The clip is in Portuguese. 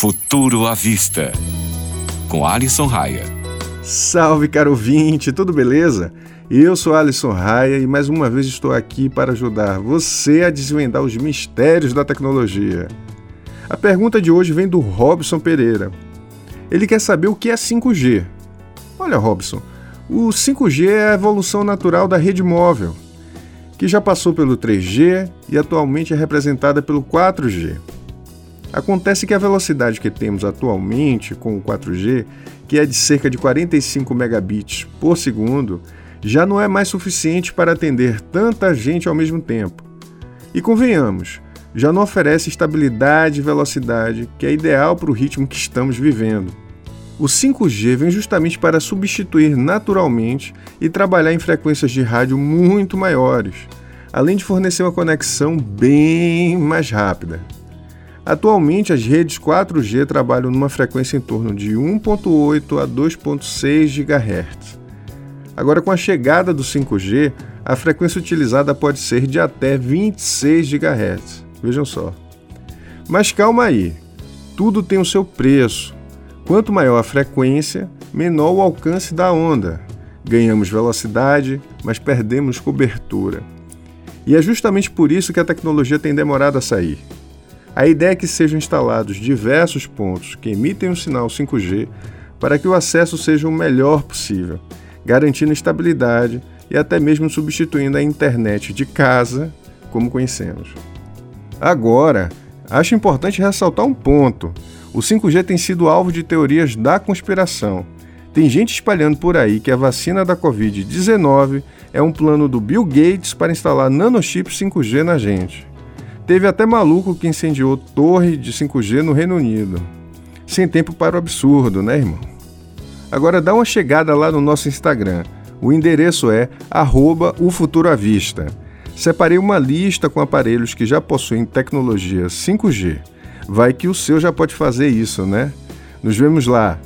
Futuro à Vista, com Alisson Raia. Salve, caro ouvinte, tudo beleza? Eu sou Alisson Raia e mais uma vez estou aqui para ajudar você a desvendar os mistérios da tecnologia. A pergunta de hoje vem do Robson Pereira. Ele quer saber o que é 5G. Olha, Robson, o 5G é a evolução natural da rede móvel, que já passou pelo 3G e atualmente é representada pelo 4G. Acontece que a velocidade que temos atualmente com o 4G, que é de cerca de 45 megabits por segundo, já não é mais suficiente para atender tanta gente ao mesmo tempo. E convenhamos, já não oferece estabilidade e velocidade que é ideal para o ritmo que estamos vivendo. O 5G vem justamente para substituir naturalmente e trabalhar em frequências de rádio muito maiores, além de fornecer uma conexão bem mais rápida. Atualmente, as redes 4G trabalham numa frequência em torno de 1.8 a 2.6 GHz. Agora, com a chegada do 5G, a frequência utilizada pode ser de até 26 GHz. Vejam só. Mas calma aí, tudo tem o seu preço. Quanto maior a frequência, menor o alcance da onda. Ganhamos velocidade, mas perdemos cobertura. E é justamente por isso que a tecnologia tem demorado a sair. A ideia é que sejam instalados diversos pontos que emitem o sinal 5G para que o acesso seja o melhor possível, garantindo estabilidade e até mesmo substituindo a internet de casa como conhecemos. Agora, acho importante ressaltar um ponto. O 5G tem sido alvo de teorias da conspiração. Tem gente espalhando por aí que a vacina da Covid-19 é um plano do Bill Gates para instalar nanochips 5G na gente. Teve até maluco que incendiou torre de 5G no Reino Unido. Sem tempo para o absurdo, né, irmão? Agora dá uma chegada lá no nosso Instagram. O endereço é @o_futuro_à_vista. Separei uma lista com aparelhos que já possuem tecnologia 5G. Vai que o seu já pode fazer isso, né? Nos vemos lá.